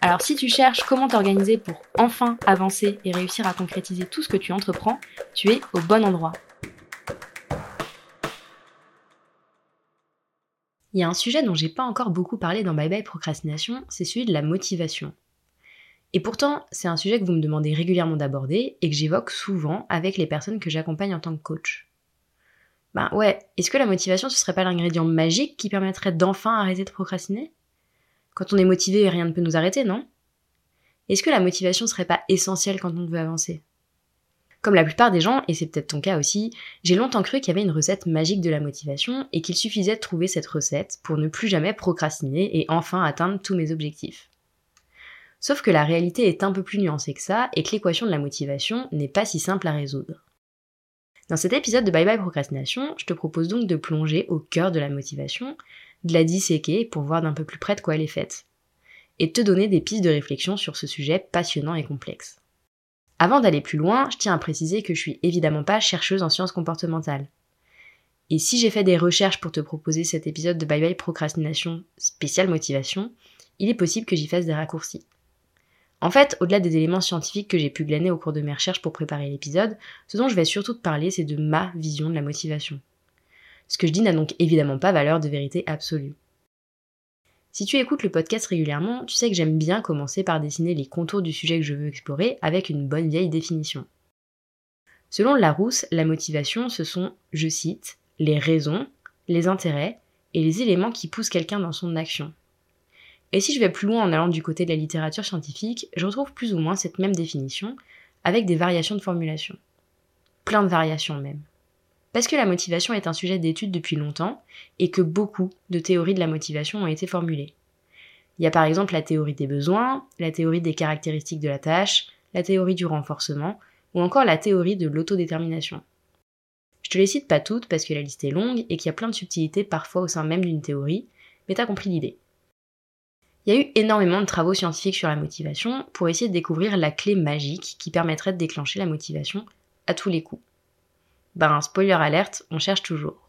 Alors si tu cherches comment t'organiser pour enfin avancer et réussir à concrétiser tout ce que tu entreprends, tu es au bon endroit. Il y a un sujet dont j'ai pas encore beaucoup parlé dans Bye Bye Procrastination, c'est celui de la motivation. Et pourtant, c'est un sujet que vous me demandez régulièrement d'aborder et que j'évoque souvent avec les personnes que j'accompagne en tant que coach. Ben ouais, est-ce que la motivation ce serait pas l'ingrédient magique qui permettrait d'enfin arrêter de procrastiner? Quand on est motivé, rien ne peut nous arrêter, non? Est-ce que la motivation serait pas essentielle quand on veut avancer? Comme la plupart des gens, et c'est peut-être ton cas aussi, j'ai longtemps cru qu'il y avait une recette magique de la motivation et qu'il suffisait de trouver cette recette pour ne plus jamais procrastiner et enfin atteindre tous mes objectifs. Sauf que la réalité est un peu plus nuancée que ça et que l'équation de la motivation n'est pas si simple à résoudre. Dans cet épisode de Bye Bye Procrastination, je te propose donc de plonger au cœur de la motivation de la disséquer pour voir d'un peu plus près de quoi elle est faite, et te donner des pistes de réflexion sur ce sujet passionnant et complexe. Avant d'aller plus loin, je tiens à préciser que je suis évidemment pas chercheuse en sciences comportementales. Et si j'ai fait des recherches pour te proposer cet épisode de Bye Bye Procrastination spéciale motivation, il est possible que j'y fasse des raccourcis. En fait, au-delà des éléments scientifiques que j'ai pu glaner au cours de mes recherches pour préparer l'épisode, ce dont je vais surtout te parler, c'est de ma vision de la motivation. Ce que je dis n'a donc évidemment pas valeur de vérité absolue. Si tu écoutes le podcast régulièrement, tu sais que j'aime bien commencer par dessiner les contours du sujet que je veux explorer avec une bonne vieille définition. Selon Larousse, la motivation, ce sont, je cite, les raisons, les intérêts et les éléments qui poussent quelqu'un dans son action. Et si je vais plus loin en allant du côté de la littérature scientifique, je retrouve plus ou moins cette même définition, avec des variations de formulation. Plein de variations même. Parce que la motivation est un sujet d'étude depuis longtemps et que beaucoup de théories de la motivation ont été formulées. Il y a par exemple la théorie des besoins, la théorie des caractéristiques de la tâche, la théorie du renforcement ou encore la théorie de l'autodétermination. Je te les cite pas toutes parce que la liste est longue et qu'il y a plein de subtilités parfois au sein même d'une théorie, mais t'as compris l'idée. Il y a eu énormément de travaux scientifiques sur la motivation pour essayer de découvrir la clé magique qui permettrait de déclencher la motivation à tous les coups ben spoiler alerte, on cherche toujours.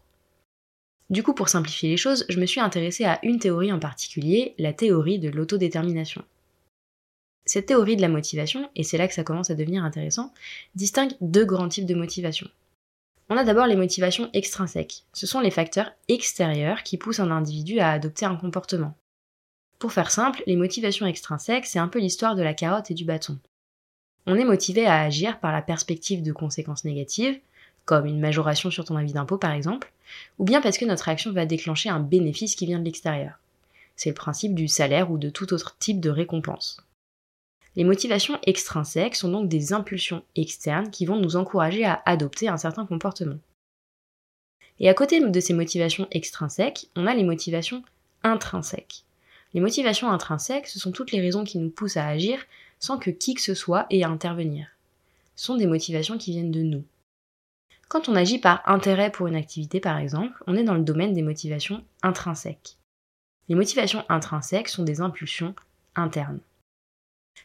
Du coup, pour simplifier les choses, je me suis intéressée à une théorie en particulier, la théorie de l'autodétermination. Cette théorie de la motivation, et c'est là que ça commence à devenir intéressant, distingue deux grands types de motivation. On a d'abord les motivations extrinsèques. Ce sont les facteurs extérieurs qui poussent un individu à adopter un comportement. Pour faire simple, les motivations extrinsèques, c'est un peu l'histoire de la carotte et du bâton. On est motivé à agir par la perspective de conséquences négatives, comme une majoration sur ton avis d'impôt par exemple, ou bien parce que notre action va déclencher un bénéfice qui vient de l'extérieur. C'est le principe du salaire ou de tout autre type de récompense. Les motivations extrinsèques sont donc des impulsions externes qui vont nous encourager à adopter un certain comportement. Et à côté de ces motivations extrinsèques, on a les motivations intrinsèques. Les motivations intrinsèques, ce sont toutes les raisons qui nous poussent à agir sans que qui que ce soit ait à intervenir. Ce sont des motivations qui viennent de nous, quand on agit par intérêt pour une activité, par exemple, on est dans le domaine des motivations intrinsèques. Les motivations intrinsèques sont des impulsions internes.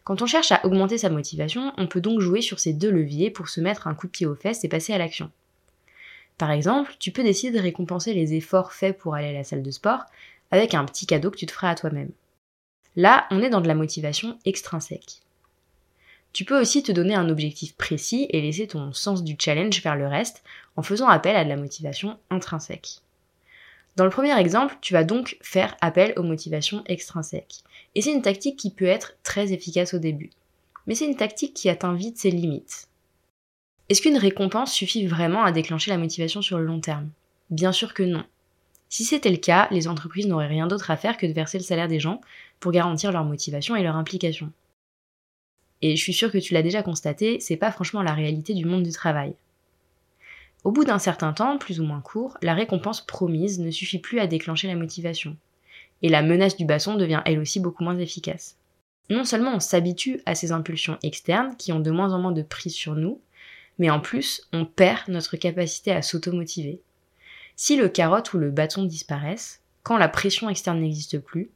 Quand on cherche à augmenter sa motivation, on peut donc jouer sur ces deux leviers pour se mettre un coup de pied aux fesses et passer à l'action. Par exemple, tu peux décider de récompenser les efforts faits pour aller à la salle de sport avec un petit cadeau que tu te feras à toi-même. Là, on est dans de la motivation extrinsèque. Tu peux aussi te donner un objectif précis et laisser ton sens du challenge faire le reste en faisant appel à de la motivation intrinsèque. Dans le premier exemple, tu vas donc faire appel aux motivations extrinsèques. Et c'est une tactique qui peut être très efficace au début. Mais c'est une tactique qui atteint vite ses limites. Est-ce qu'une récompense suffit vraiment à déclencher la motivation sur le long terme? Bien sûr que non. Si c'était le cas, les entreprises n'auraient rien d'autre à faire que de verser le salaire des gens pour garantir leur motivation et leur implication. Et je suis sûre que tu l'as déjà constaté, c'est pas franchement la réalité du monde du travail. Au bout d'un certain temps, plus ou moins court, la récompense promise ne suffit plus à déclencher la motivation. Et la menace du basson devient elle aussi beaucoup moins efficace. non seulement on s'habitue à ces impulsions externes qui ont de moins en moins de prise sur nous, mais en plus on perd notre capacité à s'automotiver. Si le carotte ou le bâton disparaissent, quand la pression externe n'existe plus,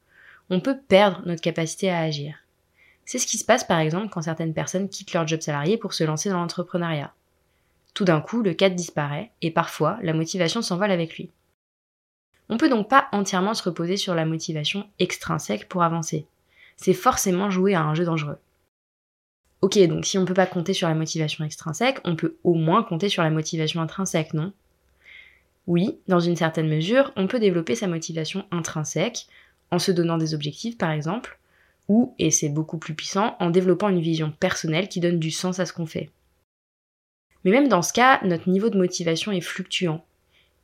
on peut perdre notre capacité à agir. C'est ce qui se passe par exemple quand certaines personnes quittent leur job salarié pour se lancer dans l'entrepreneuriat. Tout d'un coup, le cadre disparaît et parfois la motivation s'envole avec lui. On peut donc pas entièrement se reposer sur la motivation extrinsèque pour avancer. C'est forcément jouer à un jeu dangereux. Ok, donc si on peut pas compter sur la motivation extrinsèque, on peut au moins compter sur la motivation intrinsèque, non? Oui, dans une certaine mesure, on peut développer sa motivation intrinsèque en se donnant des objectifs par exemple, ou, et c'est beaucoup plus puissant, en développant une vision personnelle qui donne du sens à ce qu'on fait. Mais même dans ce cas, notre niveau de motivation est fluctuant.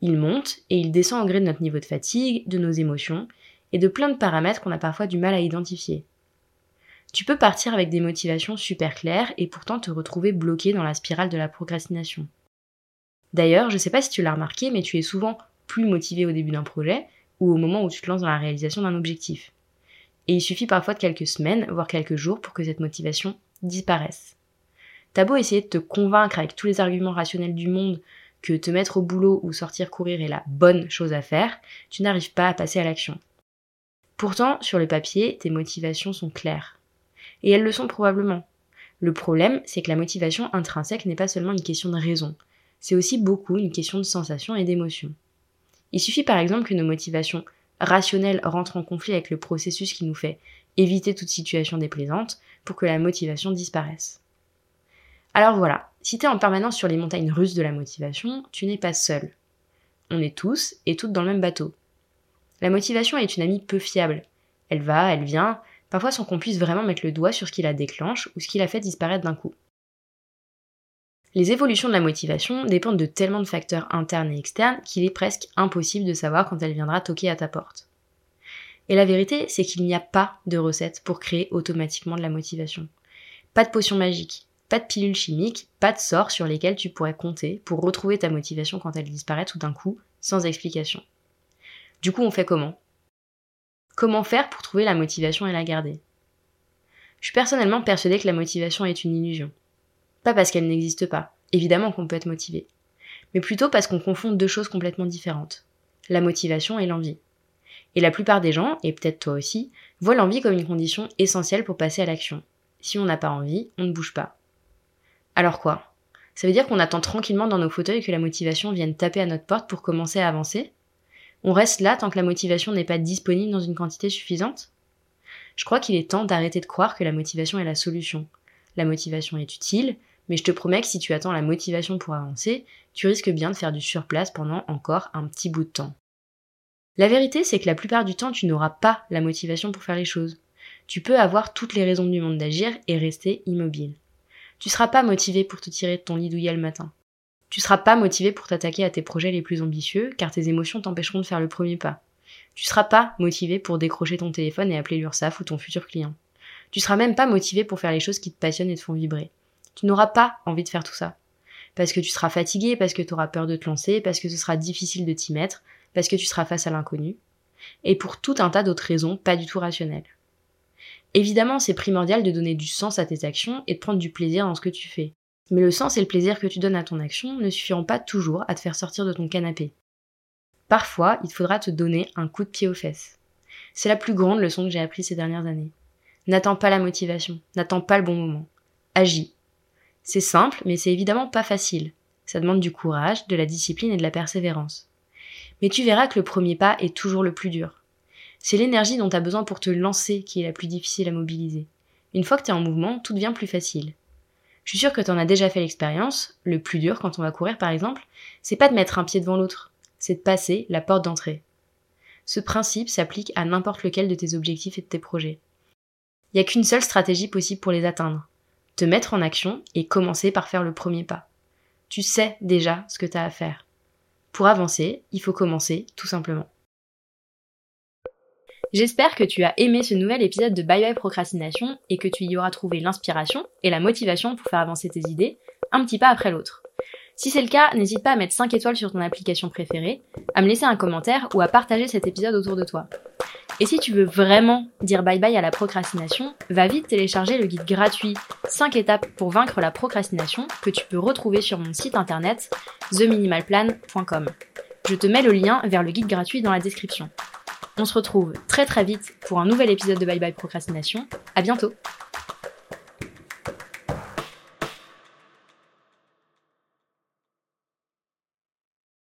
Il monte et il descend au gré de notre niveau de fatigue, de nos émotions, et de plein de paramètres qu'on a parfois du mal à identifier. Tu peux partir avec des motivations super claires et pourtant te retrouver bloqué dans la spirale de la procrastination. D'ailleurs, je sais pas si tu l'as remarqué, mais tu es souvent plus motivé au début d'un projet ou au moment où tu te lances dans la réalisation d'un objectif. Et il suffit parfois de quelques semaines, voire quelques jours pour que cette motivation disparaisse. T'as beau essayer de te convaincre avec tous les arguments rationnels du monde que te mettre au boulot ou sortir courir est la bonne chose à faire, tu n'arrives pas à passer à l'action. Pourtant, sur le papier, tes motivations sont claires. Et elles le sont probablement. Le problème, c'est que la motivation intrinsèque n'est pas seulement une question de raison, c'est aussi beaucoup une question de sensation et d'émotion. Il suffit par exemple que nos motivations rationnelles rentrent en conflit avec le processus qui nous fait éviter toute situation déplaisante pour que la motivation disparaisse. Alors voilà, si tu es en permanence sur les montagnes russes de la motivation, tu n'es pas seul. On est tous et toutes dans le même bateau. La motivation est une amie peu fiable. Elle va, elle vient, parfois sans qu'on puisse vraiment mettre le doigt sur ce qui la déclenche ou ce qui la fait disparaître d'un coup. Les évolutions de la motivation dépendent de tellement de facteurs internes et externes qu'il est presque impossible de savoir quand elle viendra toquer à ta porte. Et la vérité, c'est qu'il n'y a pas de recette pour créer automatiquement de la motivation. Pas de potion magique, pas de pilule chimique, pas de sort sur lesquels tu pourrais compter pour retrouver ta motivation quand elle disparaît tout d'un coup, sans explication. Du coup, on fait comment? Comment faire pour trouver la motivation et la garder? Je suis personnellement persuadée que la motivation est une illusion. Pas parce qu'elle n'existe pas, évidemment qu'on peut être motivé, mais plutôt parce qu'on confond deux choses complètement différentes, la motivation et l'envie. Et la plupart des gens, et peut-être toi aussi, voient l'envie comme une condition essentielle pour passer à l'action. Si on n'a pas envie, on ne bouge pas. Alors quoi? Ça veut dire qu'on attend tranquillement dans nos fauteuils que la motivation vienne taper à notre porte pour commencer à avancer? On reste là tant que la motivation n'est pas disponible dans une quantité suffisante? Je crois qu'il est temps d'arrêter de croire que la motivation est la solution. La motivation est utile, mais je te promets que si tu attends la motivation pour avancer, tu risques bien de faire du surplace pendant encore un petit bout de temps. La vérité, c'est que la plupart du temps, tu n'auras pas la motivation pour faire les choses. Tu peux avoir toutes les raisons du monde d'agir et rester immobile. Tu seras pas motivé pour te tirer de ton lit douillet le matin. Tu seras pas motivé pour t'attaquer à tes projets les plus ambitieux, car tes émotions t'empêcheront de faire le premier pas. Tu seras pas motivé pour décrocher ton téléphone et appeler l'URSAF ou ton futur client. Tu seras même pas motivé pour faire les choses qui te passionnent et te font vibrer tu n'auras pas envie de faire tout ça. Parce que tu seras fatigué, parce que tu auras peur de te lancer, parce que ce sera difficile de t'y mettre, parce que tu seras face à l'inconnu, et pour tout un tas d'autres raisons pas du tout rationnelles. Évidemment, c'est primordial de donner du sens à tes actions et de prendre du plaisir dans ce que tu fais. Mais le sens et le plaisir que tu donnes à ton action ne suffiront pas toujours à te faire sortir de ton canapé. Parfois, il faudra te donner un coup de pied aux fesses. C'est la plus grande leçon que j'ai apprise ces dernières années. N'attends pas la motivation, n'attends pas le bon moment. Agis, c'est simple, mais c'est évidemment pas facile. Ça demande du courage, de la discipline et de la persévérance. Mais tu verras que le premier pas est toujours le plus dur. C'est l'énergie dont tu as besoin pour te lancer qui est la plus difficile à mobiliser. Une fois que tu es en mouvement, tout devient plus facile. Je suis sûre que tu en as déjà fait l'expérience. Le plus dur quand on va courir par exemple, c'est pas de mettre un pied devant l'autre, c'est de passer la porte d'entrée. Ce principe s'applique à n'importe lequel de tes objectifs et de tes projets. Il n'y a qu'une seule stratégie possible pour les atteindre te mettre en action et commencer par faire le premier pas. Tu sais déjà ce que tu as à faire. Pour avancer, il faut commencer tout simplement. J'espère que tu as aimé ce nouvel épisode de Bye Bye Procrastination et que tu y auras trouvé l'inspiration et la motivation pour faire avancer tes idées un petit pas après l'autre. Si c'est le cas, n'hésite pas à mettre 5 étoiles sur ton application préférée, à me laisser un commentaire ou à partager cet épisode autour de toi. Et si tu veux vraiment dire bye bye à la procrastination, va vite télécharger le guide gratuit 5 étapes pour vaincre la procrastination que tu peux retrouver sur mon site internet theminimalplan.com. Je te mets le lien vers le guide gratuit dans la description. On se retrouve très très vite pour un nouvel épisode de Bye Bye Procrastination. À bientôt!